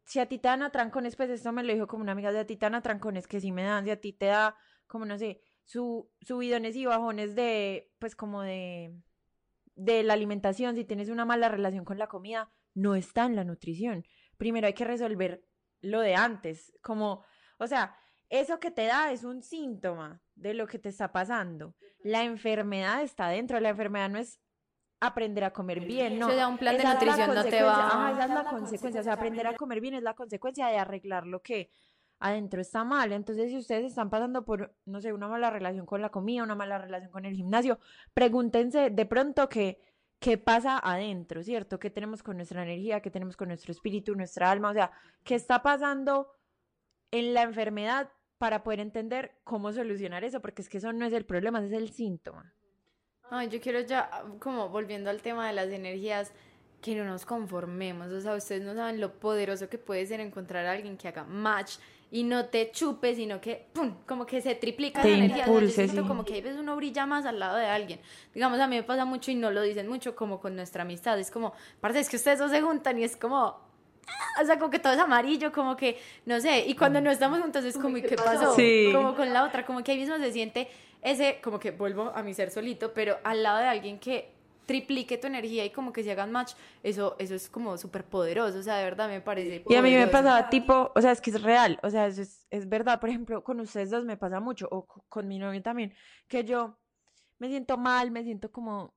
si a ti te dan atrancones, pues esto me lo dijo como una amiga, de a ti te dan atrancones que sí me dan, si a ti te da como no sé, su, subidones y bajones de pues como de de la alimentación, si tienes una mala relación con la comida, no está en la nutrición primero hay que resolver lo de antes, como, o sea, eso que te da es un síntoma de lo que te está pasando. La enfermedad está dentro, la enfermedad no es aprender a comer bien, no. O sea, un plan de Esa nutrición no te consecuencia, va- Ajá, esa es la consecuencia, o sea, aprender a comer bien es la consecuencia de arreglar lo que adentro está mal. Entonces, si ustedes están pasando por, no sé, una mala relación con la comida, una mala relación con el gimnasio, pregúntense de pronto que qué pasa adentro, ¿cierto? ¿Qué tenemos con nuestra energía? ¿Qué tenemos con nuestro espíritu, nuestra alma? O sea, ¿qué está pasando en la enfermedad para poder entender cómo solucionar eso? Porque es que eso no es el problema, ese es el síntoma. Ay, yo quiero ya, como volviendo al tema de las energías, que no nos conformemos. O sea, ustedes no saben lo poderoso que puede ser encontrar a alguien que haga match y no te chupe, sino que, ¡pum! Como que se triplica Te la energía. O sea, yo impulse, siento sí. como que hay veces uno brilla más al lado de alguien. Digamos, a mí me pasa mucho y no lo dicen mucho, como con nuestra amistad. Es como, parece es que ustedes dos se juntan y es como. ah, O sea, como que todo es amarillo, como que, no sé, y cuando no estamos juntos es como, ¿y qué pasó? Sí. Como con la otra, como que ahí mismo se siente ese, como que vuelvo a mi ser solito, pero al lado de alguien que triplique tu energía y como que se hagan match, eso, eso es como súper poderoso, o sea, de verdad me parece Y a mí me poderoso. pasaba tipo, o sea, es que es real, o sea, eso es, es verdad. Por ejemplo, con ustedes dos me pasa mucho, o co- con mi novio también, que yo me siento mal, me siento como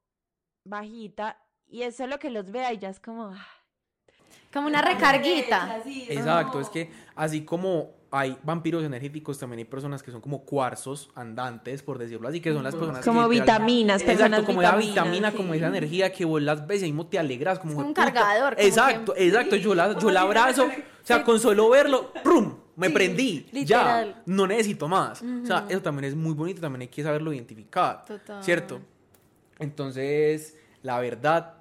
bajita, y eso es lo que los vea y ya es como, ah, Como una recarguita. Exacto, es que así como hay vampiros energéticos, también hay personas que son como cuarzos andantes, por decirlo así, que son las personas que Como literal- vitaminas, Exacto, personas como esa vitaminas, vitamina, sí. como esa energía que vos las ves y mismo te alegras, como como un "Puta". cargador, como Exacto, exacto, yo la, yo la *laughs* abrazo, o sea, con solo verlo, ¡prum! Me Sí, prendí, literal. ya, no necesito más. O sea, eso también es muy bonito, también hay que saberlo identificar, Total. ¿cierto? Entonces, la verdad,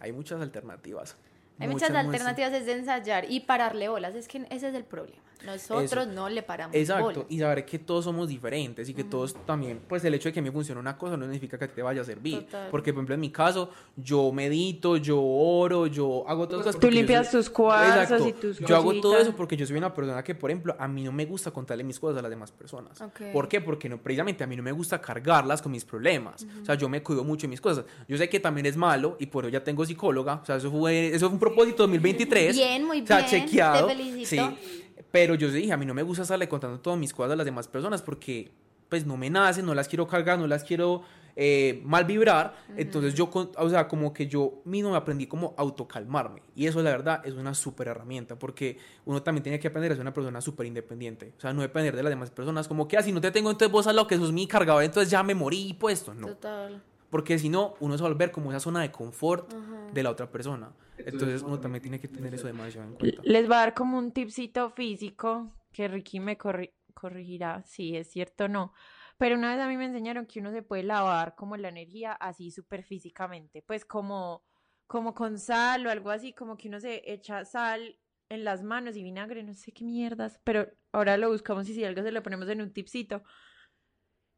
hay muchas alternativas. Hay muchas, muchas. alternativas es de ensayar y pararle bolas, es que ese es el problema. Nosotros no le paramos Exacto, bolas. y saber que todos somos diferentes y que todos también, pues el hecho de que a mí funcione una cosa no significa que te vaya a servir. Total. Porque, por ejemplo, en mi caso, yo medito, yo oro, yo hago todas cosas. Tú limpias soy- tus Exacto, y tus Yo hago todo eso porque yo soy una persona que, por ejemplo, a mí no me gusta contarle mis cosas a las demás personas. Ok. ¿Por qué? Porque no, precisamente a mí no me gusta cargarlas con mis problemas. O sea, yo me cuido mucho de mis cosas. Yo sé que también es malo y por eso ya tengo psicóloga. O sea, eso fue, eso fue un propósito 2023. Bien, muy O sea, bien, chequeado. te felicito. Sí. Pero yo dije, a mí no me gusta estarle contando todas mis cosas a las demás personas porque pues no me nacen, no las quiero cargar, no las quiero eh, mal vibrar. Entonces yo, o sea, como que yo mismo me aprendí como autocalmarme. Y eso la verdad es una súper herramienta porque uno también tiene que aprender a ser una persona súper independiente. O sea, no depender de las demás personas. Como que así no te tengo, entonces vos haz lo que sos mi cargador, entonces ya me morí y puesto. No. Total. Porque si no, uno se va a volver como esa zona de confort de la otra persona. Entonces uno también tiene que tener eso demasiado en cuenta. Les va a dar como un tipcito físico que Ricky me corri- corregirá si es cierto o no. Pero una vez a mí me enseñaron que uno se puede lavar como la energía así súper físicamente, pues como, como con sal o algo así, como que uno se echa sal en las manos y vinagre, no sé qué mierdas, pero ahora lo buscamos y si algo se lo ponemos en un tipcito.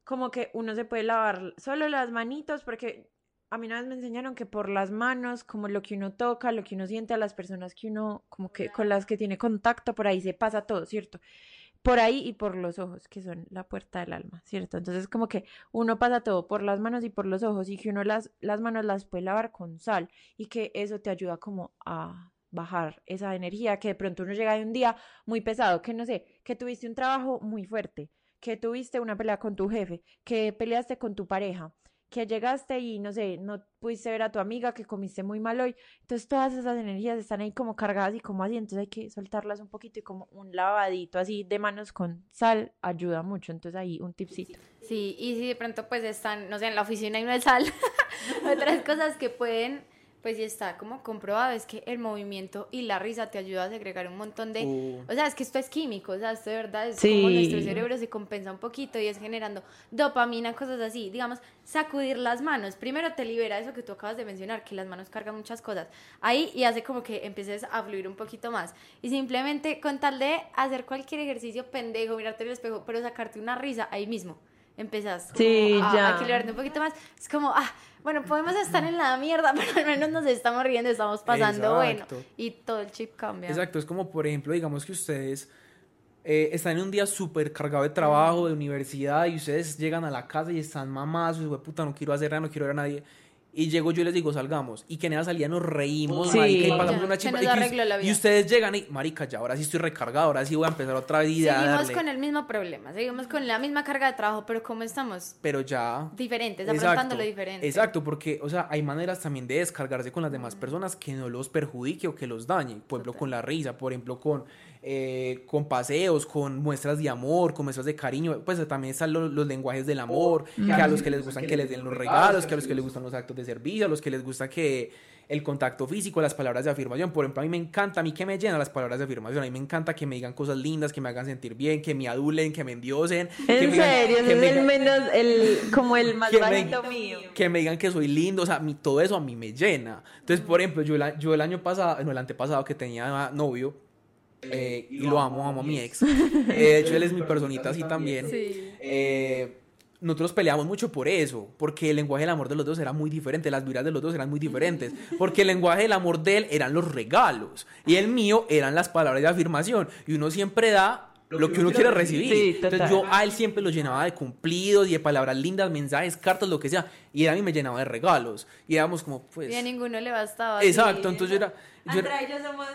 Como que uno se puede lavar solo las manitos, porque a mí una vez me enseñaron que por las manos, como lo que uno toca, lo que uno siente a las personas que uno, como que con las que tiene contacto, por ahí se pasa todo, ¿cierto? Por ahí y por los ojos, que son la puerta del alma, ¿cierto? Entonces como que uno pasa todo por las manos y por los ojos y que uno las, las manos las puede lavar con sal y que eso te ayuda como a bajar esa energía, que de pronto uno llega de un día muy pesado, que no sé, que tuviste un trabajo muy fuerte, que tuviste una pelea con tu jefe, que peleaste con tu pareja, que llegaste y no sé, no pudiste ver a tu amiga que comiste muy mal hoy. Entonces todas esas energías están ahí como cargadas y como así, entonces hay que soltarlas un poquito y como un lavadito así de manos con sal ayuda mucho. Entonces ahí un tipcito. Sí, y si de pronto pues están, no sé, en la oficina y no hay sal, *laughs* otras cosas que pueden pues sí está como comprobado, es que el movimiento y la risa te ayuda a segregar un montón de... Uh. O sea, es que esto es químico, o sea, esto de verdad es Sí. como nuestro cerebro se compensa un poquito y es generando dopamina, cosas así. Digamos, sacudir las manos. Primero te libera eso que tú acabas de mencionar, que las manos cargan muchas cosas. Ahí y hace como que empieces a fluir un poquito más. Y simplemente con tal de hacer cualquier ejercicio pendejo, mirarte en el espejo, pero sacarte una risa ahí mismo. Empezás como Sí, a, ya. a equilibrarte un poquito más. Es como, ah, bueno, podemos estar en la mierda, *laughs* pero al menos nos estamos riendo, estamos pasando Exacto. bueno. Y todo el chip cambia. Exacto, es como por ejemplo, digamos que ustedes eh, están en un día súper cargado de trabajo, de universidad, y ustedes llegan a la casa y están mamados, y puta, no quiero hacer nada, no quiero ver a nadie. Y llego yo y les digo, salgamos. Y que en esa salida nos reímos, Sí. marica, y pasamos Ya, una chimba. Y, vida. ustedes llegan y, marica, ya ahora sí estoy recargado, ahora sí voy a empezar otra vez y a Seguimos darle. con el mismo problema, seguimos con la misma carga de trabajo, pero ¿cómo estamos? Pero ya... Diferentes, afrontándolo diferente. Exacto, porque, o sea, hay maneras también de descargarse con las demás personas que no los perjudique o que los dañe. Por ejemplo, con la risa, por ejemplo, con, eh, con paseos, con muestras de amor, con muestras de cariño. Pues también están los, los lenguajes del amor, que a los que les gustan que les den los regalos, que a los que les gustan los actos de servicio, a los que les gusta que el contacto físico, las palabras de afirmación. Por ejemplo, a mí me encanta, a mí que me llenan las palabras de afirmación. A mí me encanta que me digan cosas lindas, que me hagan sentir bien, que me adulen, que me endiosen. que En me digan- serio, que me es el digan- menos, el, como el *laughs* más Que me- bajito mío. que me digan que soy lindo, o sea, mi- todo eso a mí me llena. Entonces, por ejemplo, yo el, a- yo el año pasado, no, el antepasado que tenía novio, eh, y lo amo, amo a mi ex. Eh, *laughs* de hecho, él es mi personita así también. Sí. Eh, nosotros peleamos mucho por eso, porque el lenguaje del amor de los dos era muy diferente, las vibras de los dos eran muy diferentes, *laughs* porque el lenguaje del amor de él eran los regalos y el mío eran las palabras de afirmación y uno siempre da lo que uno quiere recibir. Sí, Entonces yo a él siempre lo llenaba de cumplidos y de palabras lindas, mensajes, cartas, lo que sea, y él a mí me llenaba de regalos y éramos como pues Y a ninguno le bastaba. exacto, sí. entonces yo era, yo era- Andrea y yo somos.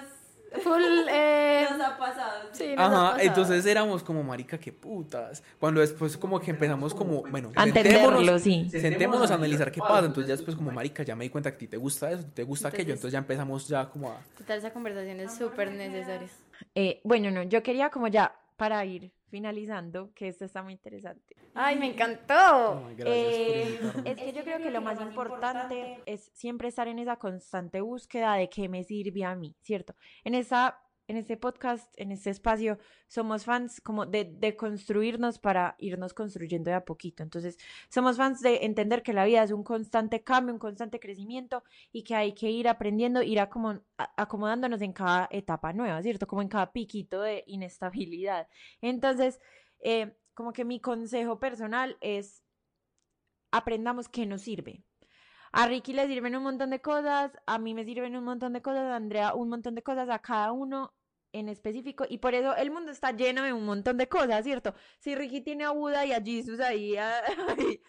Full, *laughs* eh, Nos ha pasado. sí, nos ha Ajá, pasado. entonces éramos como marica, qué putas. Cuando después como que empezamos como, bueno, A entenderlo, sentémonos- sí. Sentémonos a analizar qué pasa. Entonces ya después como marica, ya me di cuenta que a ti te gusta eso, te gusta aquello. Entonces- Entonces ya empezamos ya como a... Total, esa conversación es súper necesaria. Eh, bueno, no, yo quería como ya, para ir finalizando, que esto está muy interesante. Ay, me encantó. Ay, Eh, es que yo creo que lo más importante es siempre estar en esa constante búsqueda de qué me sirve a mí, ¿cierto? En esa en este podcast, en este espacio, somos fans como de, de construirnos para irnos construyendo de a poquito. Entonces, somos fans de entender que la vida es un constante cambio, un constante crecimiento y que hay que ir aprendiendo, ir acomodándonos en cada etapa nueva, ¿cierto? Como en cada piquito de inestabilidad. Entonces, eh, como que mi consejo personal es aprendamos qué nos sirve. A Ricky le sirven un montón de cosas, a mí me sirven un montón de cosas, a Andrea un montón de cosas, a cada uno en específico, y por eso el mundo está lleno de un montón de cosas, ¿cierto? Si Ricky tiene a Buda y a Jesus ahí, a- *laughs* ahí,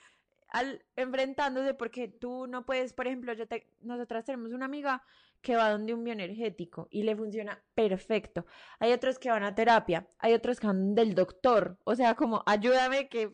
al, enfrentándose, porque tú no puedes, por ejemplo, yo te, nosotras tenemos una amiga que va donde un bioenergético y le funciona perfecto. Hay otros que van a terapia, hay otros que van del doctor, o sea, como ayúdame que,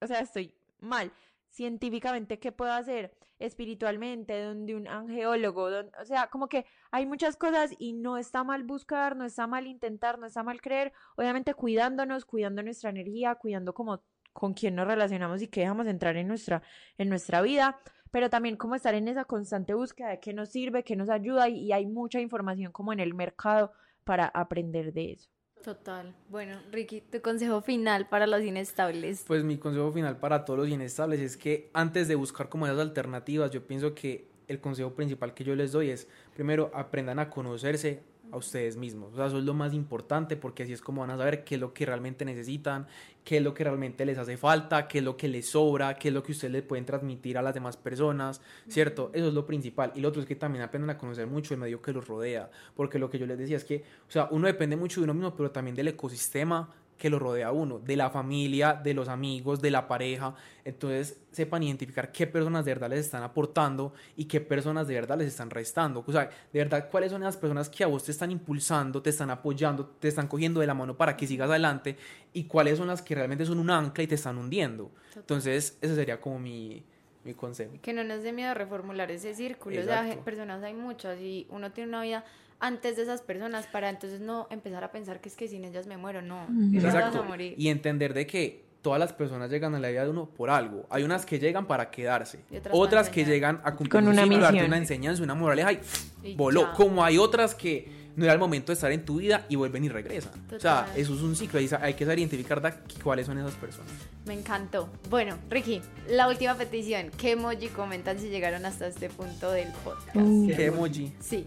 o sea, estoy mal. Científicamente, ¿qué puedo hacer? Espiritualmente, donde un angeólogo, don- o sea, como que hay muchas cosas y no está mal buscar, no está mal intentar, no está mal creer, obviamente cuidándonos, cuidando nuestra energía, cuidando como con quién nos relacionamos y qué dejamos entrar en nuestra, en nuestra vida, pero también como estar en esa constante búsqueda de qué nos sirve, qué nos ayuda y hay mucha información como en el mercado para aprender de eso. Total. Bueno, Ricky, tu consejo final para los inestables. Pues mi consejo final para todos los inestables es que antes de buscar como esas alternativas, yo pienso que el consejo principal que yo les doy es, primero, aprendan a conocerse, a ustedes mismos. O sea, eso es lo más importante porque así es como van a saber qué es lo que realmente necesitan, qué es lo que realmente les hace falta, qué es lo que les sobra, qué es lo que ustedes le pueden transmitir a las demás personas, ¿cierto? Eso es lo principal. Y lo otro es que también aprendan a conocer mucho el medio que los rodea, porque lo que yo les decía es que, o sea, uno depende mucho de uno mismo, pero también del ecosistema que lo rodea a uno, de la familia, de los amigos, de la pareja. Entonces sepan identificar qué personas de verdad les están aportando y qué personas de verdad les están restando. O sea, de verdad, cuáles son esas personas que a vos te están impulsando, te están apoyando, te están cogiendo de la mano para que sigas adelante y cuáles son las que realmente son un ancla y te están hundiendo. Entonces, ese sería como mi, mi consejo. Que no nos dé miedo reformular ese círculo. O sea, Exacto. personas hay muchas y uno tiene una vida antes de esas personas para entonces no empezar a pensar que es que sin ellas me muero. No, ellas van a Exacto. morir. Y entender de que todas las personas llegan a la vida de uno por algo. Hay unas que llegan para quedarse, Y otras otras que llegan a cumplir Con un una darte misión. una enseñanza, una moraleja y, Y voló. ya. Como hay otras que no era el momento de estar en tu vida y vuelven y regresan. O sea, Total. eso es un ciclo. Hay, hay que saber identificar da- cuáles son esas personas. Me encantó. Bueno, Ricky, la última petición. ¿Qué emoji comentan si llegaron hasta este punto del podcast? Mm. ¿Qué emoji? Sí.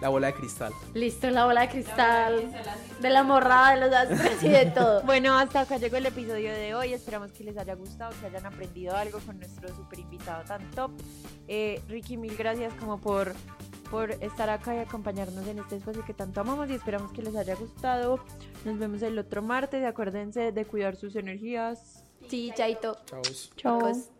La bola de cristal. Listo, la bola de cristal, de la morrada, de los astros y de todo. *laughs* Bueno, hasta acá llegó el episodio de hoy. Esperamos que les haya gustado, que hayan aprendido algo con nuestro super invitado tan top. Eh, Ricky, mil gracias como por, por estar acá y acompañarnos en este espacio que tanto amamos y esperamos que les haya gustado. Nos vemos el otro martes. Acuérdense de cuidar sus energías. Sí, Chaito. Chao. Chao.